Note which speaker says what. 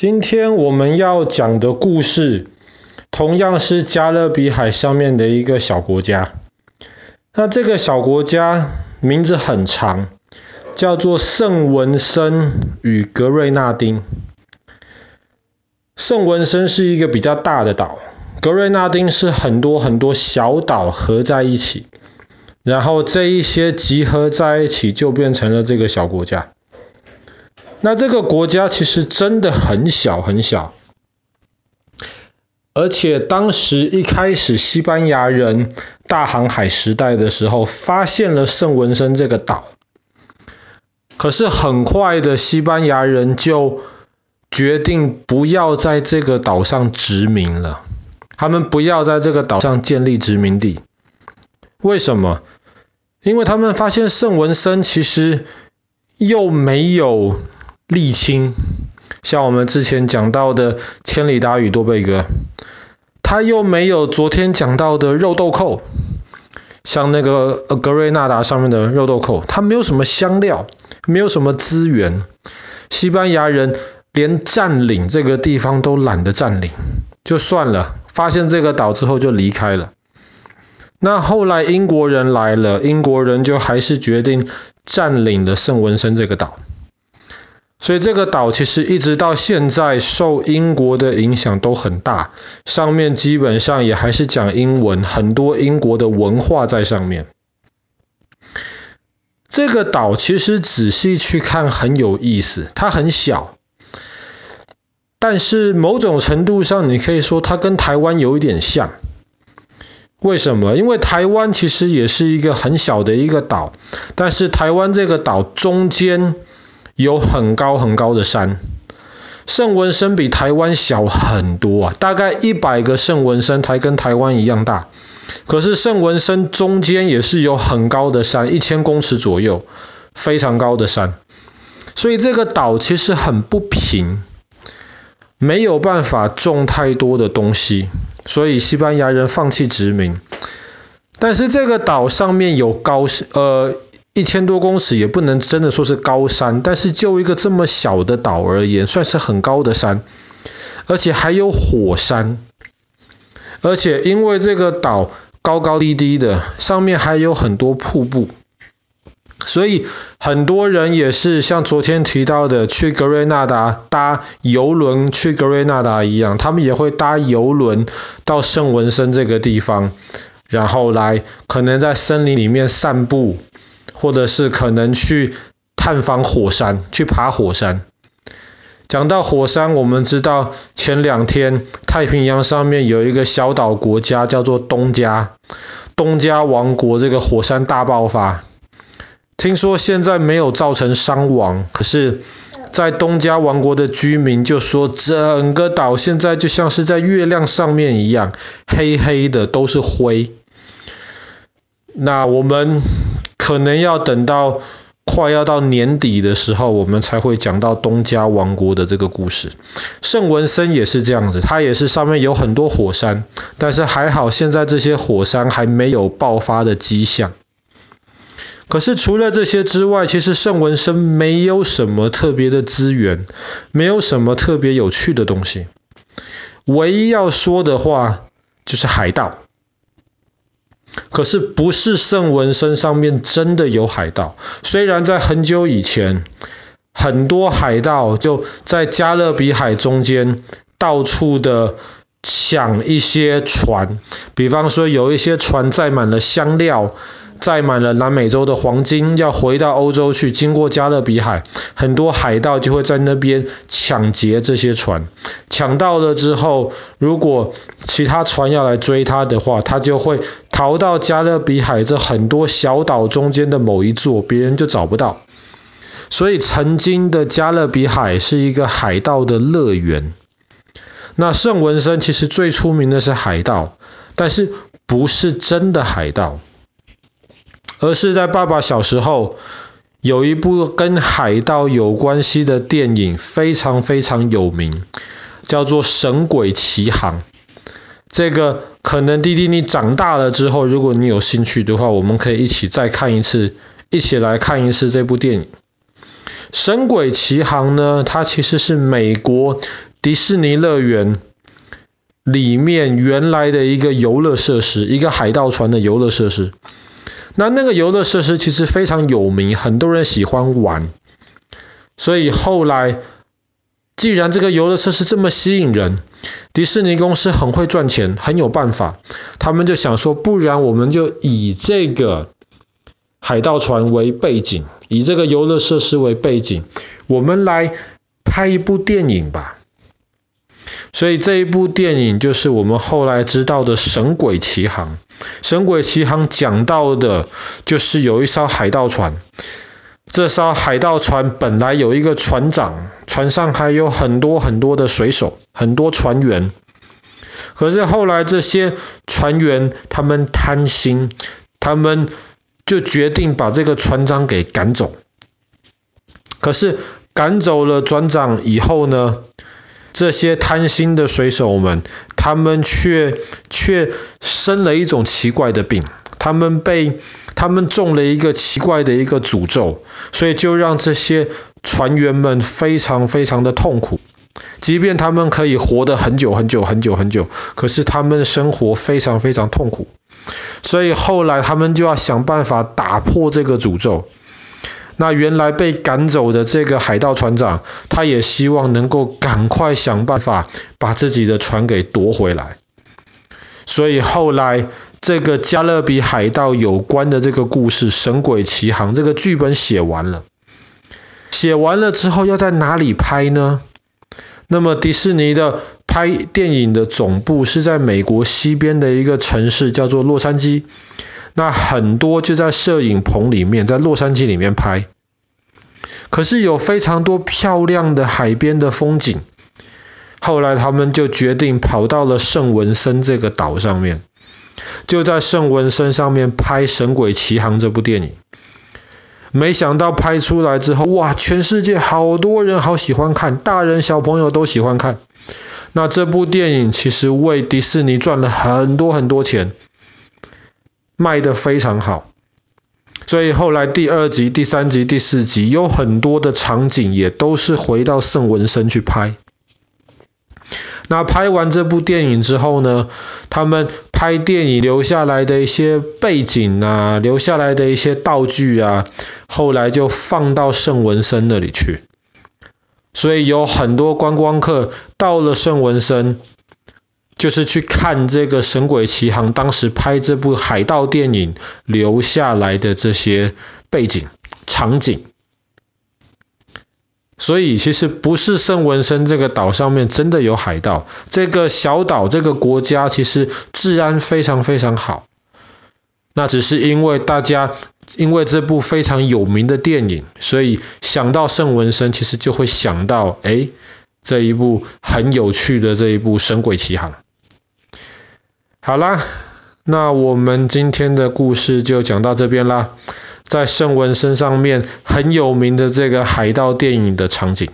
Speaker 1: 今天我们要讲的故事，同样是加勒比海上面的一个小国家。那这个小国家名字很长，叫做圣文森与格瑞纳丁。圣文森是一个比较大的岛，格瑞纳丁是很多很多小岛合在一起，然后这一些集合在一起就变成了这个小国家。那这个国家其实真的很小很小，而且当时一开始西班牙人大航海时代的时候，发现了圣文森这个岛，可是很快的西班牙人就决定不要在这个岛上殖民了，他们不要在这个岛上建立殖民地。为什么？因为他们发现圣文森其实又没有沥青，像我们之前讲到的千里达与多贝格，它又没有昨天讲到的肉豆蔻，像那个格瑞纳达上面的肉豆蔻，它没有什么香料，没有什么资源，西班牙人连占领这个地方都懒得占领，就算了，发现这个岛之后就离开了。那后来英国人来了，英国人就还是决定占领了圣文森这个岛。所以这个岛其实一直到现在受英国的影响都很大，上面基本上也还是讲英文，很多英国的文化在上面。这个岛其实仔细去看很有意思，它很小，但是某种程度上你可以说它跟台湾有一点像。为什么？因为台湾其实也是一个很小的一个岛，但是台湾这个岛中间。有很高很高的山，圣文森比台湾小很多啊，大概一百个圣文森才跟台湾一样大。可是圣文森中间也是有很高的山，一千公尺左右，非常高的山。所以这个岛其实很不平，没有办法种太多的东西，所以西班牙人放弃殖民。但是这个岛上面有高呃。一千多公尺也不能真的说是高山，但是就一个这么小的岛而言，算是很高的山，而且还有火山，而且因为这个岛高高低低的，上面还有很多瀑布，所以很多人也是像昨天提到的去格瑞纳达搭邮轮去格瑞纳达一样，他们也会搭邮轮到圣文森这个地方，然后来可能在森林里面散步。或者是可能去探访火山，去爬火山。讲到火山，我们知道前两天太平洋上面有一个小岛国家叫做东加，东加王国这个火山大爆发。听说现在没有造成伤亡，可是，在东加王国的居民就说，整个岛现在就像是在月亮上面一样，黑黑的都是灰。那我们。可能要等到快要到年底的时候，我们才会讲到东加王国的这个故事。圣文森也是这样子，它也是上面有很多火山，但是还好现在这些火山还没有爆发的迹象。可是除了这些之外，其实圣文森没有什么特别的资源，没有什么特别有趣的东西。唯一要说的话就是海盗。可是不是圣文森上面真的有海盗，虽然在很久以前，很多海盗就在加勒比海中间到处的抢一些船，比方说有一些船载满了香料，载满了南美洲的黄金，要回到欧洲去，经过加勒比海，很多海盗就会在那边抢劫这些船，抢到了之后，如果其他船要来追他的话，他就会。逃到加勒比海这很多小岛中间的某一座，别人就找不到。所以曾经的加勒比海是一个海盗的乐园。那圣文森其实最出名的是海盗，但是不是真的海盗，而是在爸爸小时候有一部跟海盗有关系的电影，非常非常有名，叫做《神鬼奇航》。这个可能弟弟你长大了之后，如果你有兴趣的话，我们可以一起再看一次，一起来看一次这部电影《神鬼奇航》呢。它其实是美国迪士尼乐园里面原来的一个游乐设施，一个海盗船的游乐设施。那那个游乐设施其实非常有名，很多人喜欢玩。所以后来，既然这个游乐设施这么吸引人，迪士尼公司很会赚钱，很有办法。他们就想说，不然我们就以这个海盗船为背景，以这个游乐设施为背景，我们来拍一部电影吧。所以这一部电影就是我们后来知道的《神鬼奇航》。《神鬼奇航》讲到的就是有一艘海盗船，这艘海盗船本来有一个船长，船上还有很多很多的水手，很多船员。可是后来这些船员他们贪心，他们就决定把这个船长给赶走。可是赶走了船长以后呢，这些贪心的水手们，他们却却生了一种奇怪的病，他们被他们中了一个奇怪的一个诅咒，所以就让这些船员们非常非常的痛苦。即便他们可以活得很久很久很久很久，可是他们生活非常非常痛苦。所以后来他们就要想办法打破这个诅咒。那原来被赶走的这个海盗船长，他也希望能够赶快想办法把自己的船给夺回来。所以后来这个加勒比海盗有关的这个故事《神鬼奇航》这个剧本写完了，写完了之后要在哪里拍呢？那么迪士尼的拍电影的总部是在美国西边的一个城市，叫做洛杉矶。那很多就在摄影棚里面，在洛杉矶里面拍。可是有非常多漂亮的海边的风景。后来他们就决定跑到了圣文森这个岛上面，就在圣文森上面拍《神鬼奇航》这部电影。没想到拍出来之后，哇，全世界好多人好喜欢看，大人小朋友都喜欢看。那这部电影其实为迪士尼赚了很多很多钱。卖得非常好，所以后来第二集、第三集、第四集有很多的场景也都是回到圣文森去拍。那拍完这部电影之后呢，他们拍电影留下来的一些背景啊，留下来的一些道具啊，后来就放到圣文森那里去。所以有很多观光客到了圣文森。就是去看这个《神鬼奇航》当时拍这部海盗电影留下来的这些背景场景，所以其实不是圣文森这个岛上面真的有海盗，这个小岛这个国家其实治安非常非常好，那只是因为大家因为这部非常有名的电影，所以想到圣文森，其实就会想到哎，这一部很有趣的这一部《神鬼奇航》。好啦，那我们今天的故事就讲到这边啦。在圣文身上面很有名的这个海盗电影的场景。